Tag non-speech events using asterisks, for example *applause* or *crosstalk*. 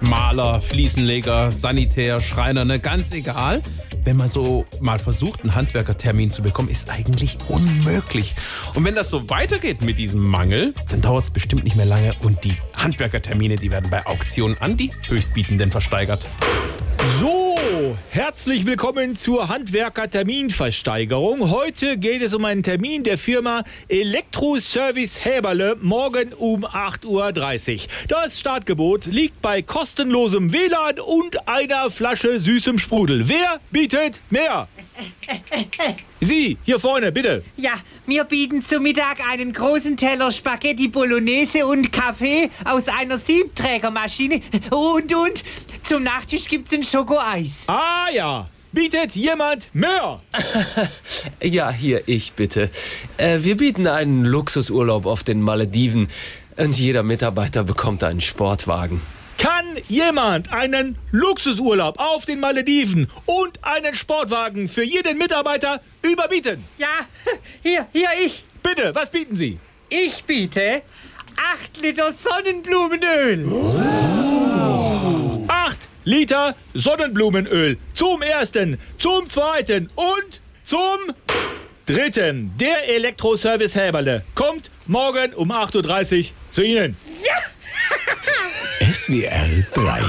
Maler, Fliesenleger, Sanitär, Schreiner, ne, ganz egal. Wenn man so mal versucht, einen Handwerkertermin zu bekommen, ist eigentlich unmöglich. Und wenn das so weitergeht mit diesem Mangel, dann dauert es bestimmt nicht mehr lange und die Handwerkertermine, die werden bei Auktionen an die Höchstbietenden versteigert. Herzlich willkommen zur Handwerker-Terminversteigerung. Heute geht es um einen Termin der Firma Elektroservice Häberle morgen um 8.30 Uhr. Das Startgebot liegt bei kostenlosem WLAN und einer Flasche süßem Sprudel. Wer bietet mehr? *laughs* Sie, hier vorne, bitte. Ja, wir bieten zu Mittag einen großen Teller Spaghetti Bolognese und Kaffee aus einer Siebträgermaschine. Und, und, zum Nachtisch gibt's ein Schokoeis. Ah ja, bietet jemand mehr? *laughs* Ja, hier ich bitte. Äh, wir bieten einen Luxusurlaub auf den Malediven und jeder Mitarbeiter bekommt einen Sportwagen. Kann jemand einen Luxusurlaub auf den Malediven und einen Sportwagen für jeden Mitarbeiter überbieten? Ja, *laughs* hier, hier ich. Bitte, was bieten Sie? Ich biete 8 Liter Sonnenblumenöl. 8 Liter Sonnenblumenöl. Zum ersten, zum zweiten und zum dritten. Der Elektroservice Häberle kommt morgen um 8.30 Uhr zu Ihnen. SWR *laughs* 3